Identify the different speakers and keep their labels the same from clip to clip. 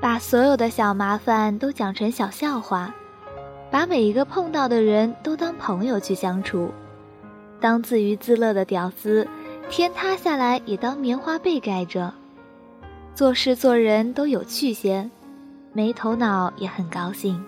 Speaker 1: 把所有的小麻烦都讲成小笑话，把每一个碰到的人都当朋友去相处，当自娱自乐的屌丝，天塌下来也当棉花被盖着，做事做人都有趣些，没头脑也很高兴。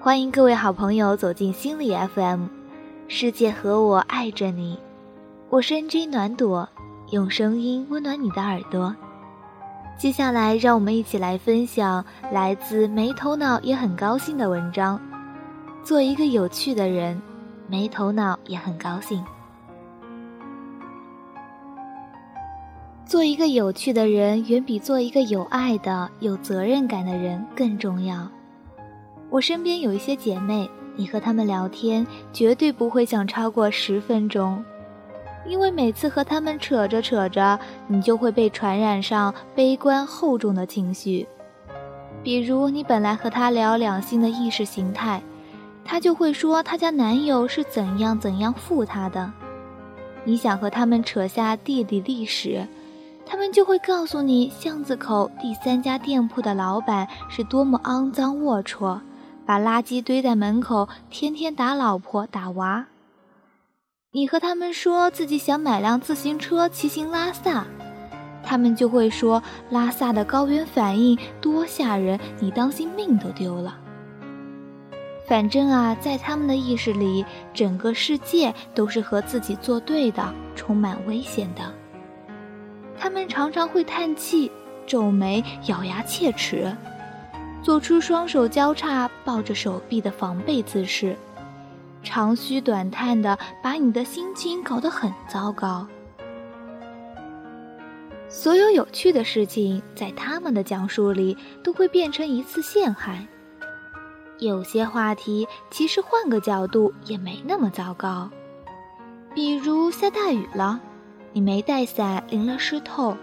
Speaker 1: 欢迎各位好朋友走进心理 FM，世界和我爱着你，我是 NJ 暖朵，用声音温暖你的耳朵。接下来，让我们一起来分享来自没头脑也很高兴的文章。做一个有趣的人，没头脑也很高兴。做一个有趣的人，远比做一个有爱的、有责任感的人更重要。我身边有一些姐妹，你和她们聊天，绝对不会想超过十分钟，因为每次和她们扯着扯着，你就会被传染上悲观厚重的情绪。比如，你本来和她聊两性的意识形态，她就会说她家男友是怎样怎样负她的；你想和他们扯下地理历史，他们就会告诉你巷子口第三家店铺的老板是多么肮脏龌龊。把垃圾堆在门口，天天打老婆打娃。你和他们说自己想买辆自行车骑行拉萨，他们就会说拉萨的高原反应多吓人，你当心命都丢了。反正啊，在他们的意识里，整个世界都是和自己作对的，充满危险的。他们常常会叹气、皱眉、咬牙切齿。做出双手交叉抱着手臂的防备姿势，长吁短叹的把你的心情搞得很糟糕。所有有趣的事情，在他们的讲述里都会变成一次陷害。有些话题其实换个角度也没那么糟糕，比如下大雨了，你没带伞淋了湿透，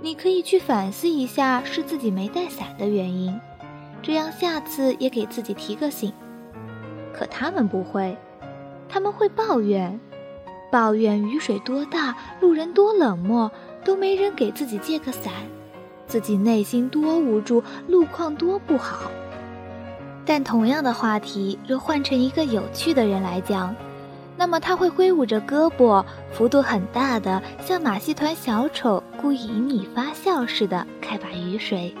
Speaker 1: 你可以去反思一下是自己没带伞的原因。这样下次也给自己提个醒，可他们不会，他们会抱怨，抱怨雨水多大，路人多冷漠，都没人给自己借个伞，自己内心多无助，路况多不好。但同样的话题，若换成一个有趣的人来讲，那么他会挥舞着胳膊，幅度很大的，像马戏团小丑故意引你发笑似的开把雨水。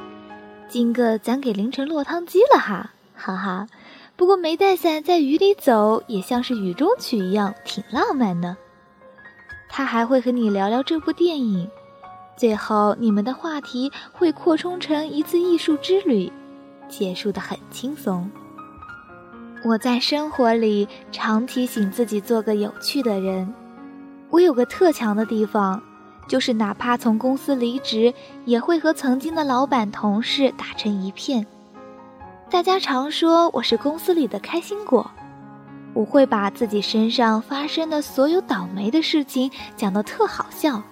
Speaker 1: 今个咱给淋成落汤鸡了哈，哈哈！不过没带伞在雨里走，也像是雨中曲一样，挺浪漫的。他还会和你聊聊这部电影，最后你们的话题会扩充成一次艺术之旅，结束的很轻松。我在生活里常提醒自己做个有趣的人。我有个特强的地方。就是哪怕从公司离职，也会和曾经的老板、同事打成一片。大家常说我是公司里的开心果，我会把自己身上发生的所有倒霉的事情讲得特好笑。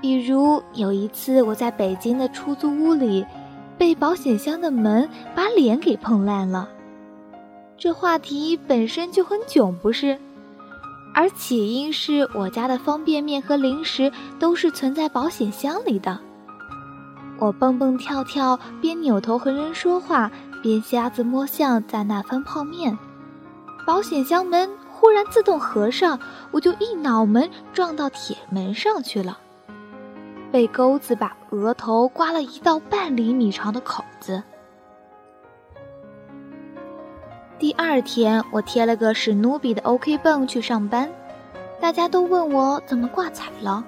Speaker 1: 比如有一次我在北京的出租屋里，被保险箱的门把脸给碰烂了。这话题本身就很囧，不是？而起因是我家的方便面和零食都是存在保险箱里的。我蹦蹦跳跳，边扭头和人说话，边瞎子摸象在那翻泡面。保险箱门忽然自动合上，我就一脑门撞到铁门上去了，被钩子把额头刮了一道半厘米长的口子。第二天，我贴了个史努比的 OK 绷去上班，大家都问我怎么挂彩了。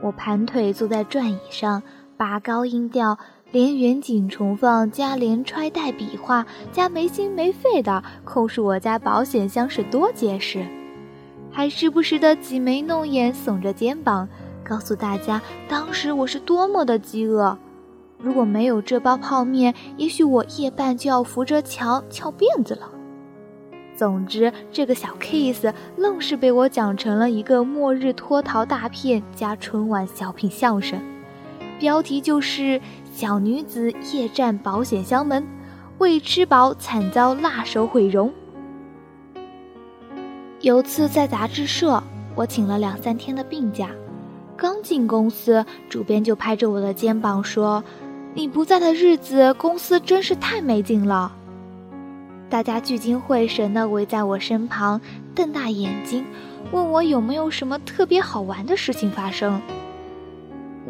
Speaker 1: 我盘腿坐在转椅上，拔高音调，连远景重放加连揣带比划加没心没肺的控诉我家保险箱是多结实，还时不时的挤眉弄眼，耸着肩膀，告诉大家当时我是多么的饥饿。如果没有这包泡面，也许我夜半就要扶着墙翘辫子了。总之，这个小 case 愣是被我讲成了一个末日脱逃大片加春晚小品相声，标题就是“小女子夜战保险箱门，未吃饱惨遭辣手毁容”。有次在杂志社，我请了两三天的病假，刚进公司，主编就拍着我的肩膀说。你不在的日子，公司真是太没劲了。”大家聚精会神地围在我身旁，瞪大眼睛，问我有没有什么特别好玩的事情发生。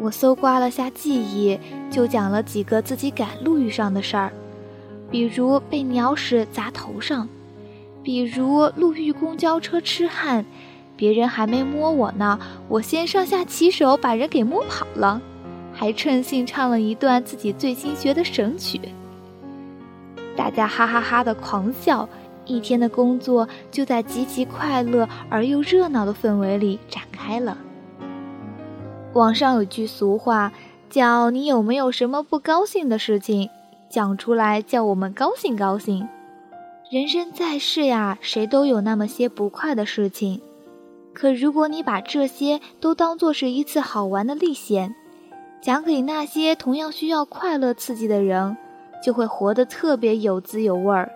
Speaker 1: 我搜刮了下记忆，就讲了几个自己赶路遇上的事儿，比如被鸟屎砸头上，比如路遇公交车痴汉，别人还没摸我呢，我先上下其手把人给摸跑了，还趁兴唱了一段自己最新学的神曲。大家哈哈哈的狂笑，一天的工作就在极其快乐而又热闹的氛围里展开了。网上有句俗话，叫“你有没有什么不高兴的事情，讲出来叫我们高兴高兴”。人生在世呀，谁都有那么些不快的事情，可如果你把这些都当作是一次好玩的历险，讲给那些同样需要快乐刺激的人，就会活得特别有滋有味儿。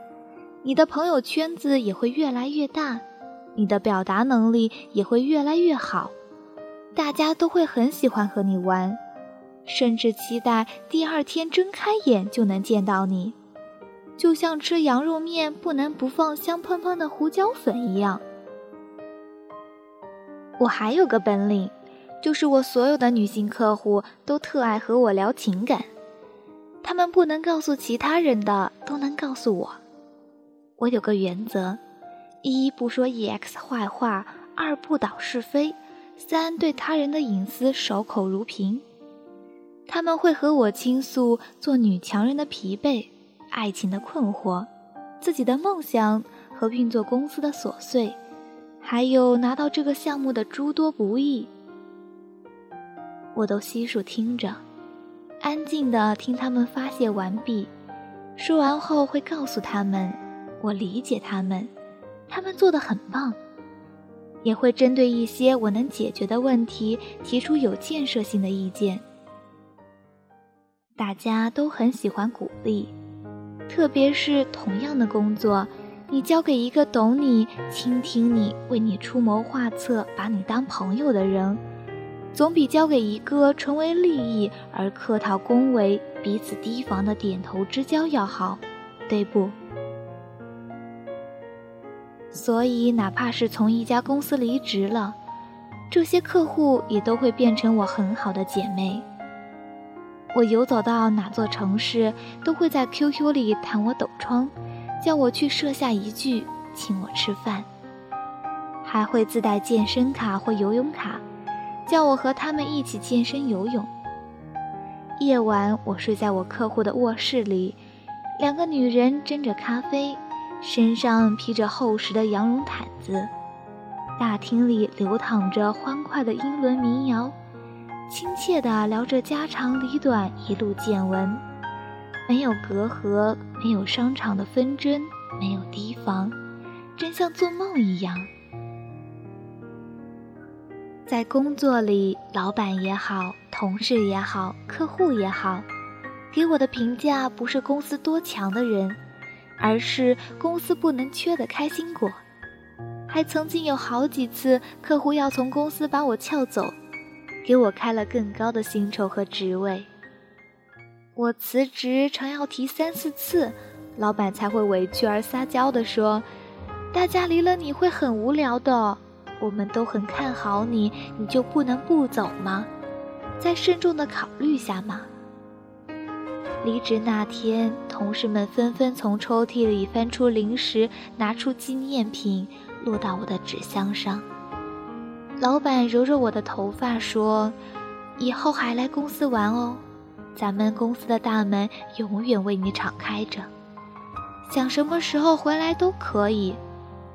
Speaker 1: 你的朋友圈子也会越来越大，你的表达能力也会越来越好。大家都会很喜欢和你玩，甚至期待第二天睁开眼就能见到你，就像吃羊肉面不能不放香喷喷的胡椒粉一样。我还有个本领，就是我所有的女性客户都特爱和我聊情感，他们不能告诉其他人的都能告诉我。我有个原则：一不说 EX 坏话，二不导是非。三对他人的隐私守口如瓶，他们会和我倾诉做女强人的疲惫、爱情的困惑、自己的梦想和运作公司的琐碎，还有拿到这个项目的诸多不易。我都悉数听着，安静的听他们发泄完毕，说完后会告诉他们，我理解他们，他们做的很棒。也会针对一些我能解决的问题提出有建设性的意见。大家都很喜欢鼓励，特别是同样的工作，你交给一个懂你、倾听你、为你出谋划策、把你当朋友的人，总比交给一个纯为利益而客套恭维、彼此提防的点头之交要好，对不？所以，哪怕是从一家公司离职了，这些客户也都会变成我很好的姐妹。我游走到哪座城市，都会在 QQ 里弹我抖窗，叫我去设下一句，请我吃饭。还会自带健身卡或游泳卡，叫我和他们一起健身游泳。夜晚，我睡在我客户的卧室里，两个女人斟着咖啡。身上披着厚实的羊绒毯子，大厅里流淌着欢快的英伦民谣，亲切地聊着家长里短，一路见闻，没有隔阂，没有商场的纷争，没有提防，真像做梦一样。在工作里，老板也好，同事也好，客户也好，给我的评价不是公司多强的人。而是公司不能缺的开心果，还曾经有好几次客户要从公司把我撬走，给我开了更高的薪酬和职位。我辞职常要提三四次，老板才会委屈而撒娇地说：“大家离了你会很无聊的，我们都很看好你，你就不能不走吗？再慎重的考虑下嘛。”离职那天，同事们纷纷从抽屉里翻出零食，拿出纪念品，落到我的纸箱上。老板揉揉我的头发，说：“以后还来公司玩哦，咱们公司的大门永远为你敞开着，想什么时候回来都可以，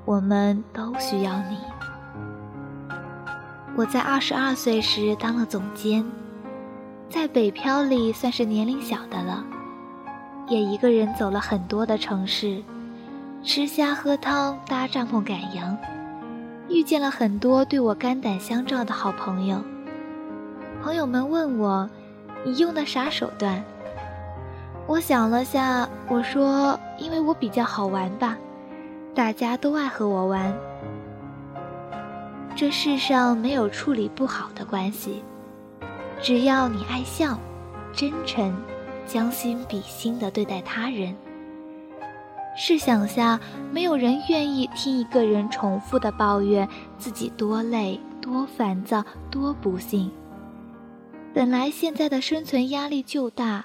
Speaker 1: 我们都需要你。”我在二十二岁时当了总监。在北漂里算是年龄小的了，也一个人走了很多的城市，吃虾喝汤搭帐篷赶羊，遇见了很多对我肝胆相照的好朋友。朋友们问我：“你用的啥手段？”我想了下，我说：“因为我比较好玩吧，大家都爱和我玩。这世上没有处理不好的关系。”只要你爱笑、真诚、将心比心地对待他人。试想下，没有人愿意听一个人重复的抱怨自己多累、多烦躁、多不幸。本来现在的生存压力就大，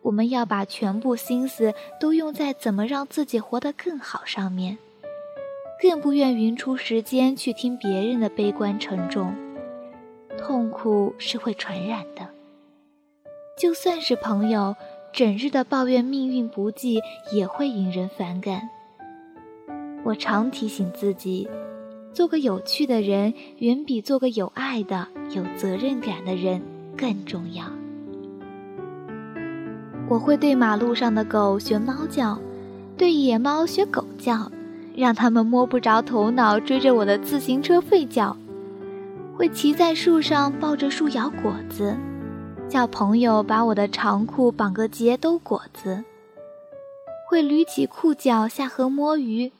Speaker 1: 我们要把全部心思都用在怎么让自己活得更好上面，更不愿匀出时间去听别人的悲观沉重。痛苦是会传染的。就算是朋友，整日的抱怨命运不济，也会引人反感。我常提醒自己，做个有趣的人，远比做个有爱的、有责任感的人更重要。我会对马路上的狗学猫叫，对野猫学狗叫，让它们摸不着头脑，追着我的自行车吠叫。会骑在树上抱着树摇果子，叫朋友把我的长裤绑个结兜果子。会捋起裤脚下河摸鱼，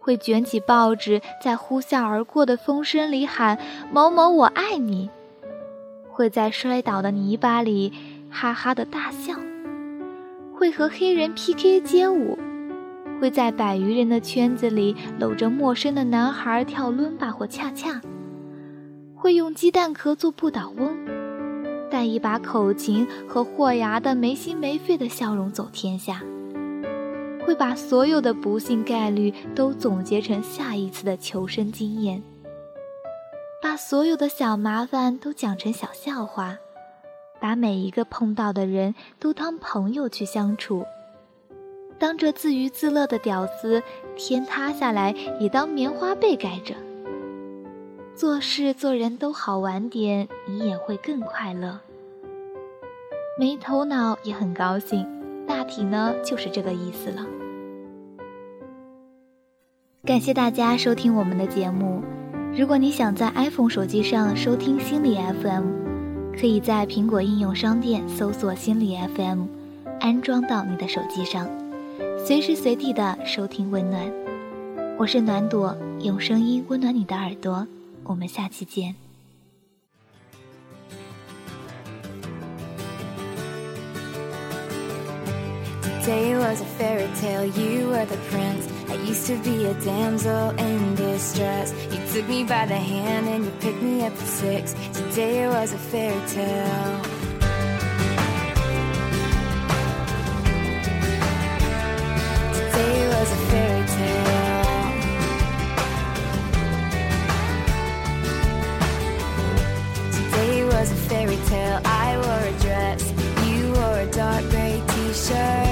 Speaker 1: 会卷起报纸在呼啸而过的风声里喊某某我爱你。会在摔倒的泥巴里哈哈的大笑，会和黑人 PK 街舞，会在百余人的圈子里搂着陌生的男孩跳伦巴或恰恰。会用鸡蛋壳做不倒翁，带一把口琴和豁牙的没心没肺的笑容走天下。会把所有的不幸概率都总结成下一次的求生经验，把所有的小麻烦都讲成小笑话，把每一个碰到的人都当朋友去相处，当着自娱自乐的屌丝，天塌下来也当棉花被盖着。做事做人都好玩点，你也会更快乐。没头脑也很高兴，大体呢就是这个意思了。感谢大家收听我们的节目。如果你想在 iPhone 手机上收听心理 FM，可以在苹果应用商店搜索心理 FM，安装到你的手机上，随时随地的收听温暖。我是暖朵，用声音温暖你的耳朵。我们下期见。Today was a fairy tale, you were the prince. I used to be a damsel in distress. You took me by the hand and you picked me up at six. Today was a fairy tale. Today say.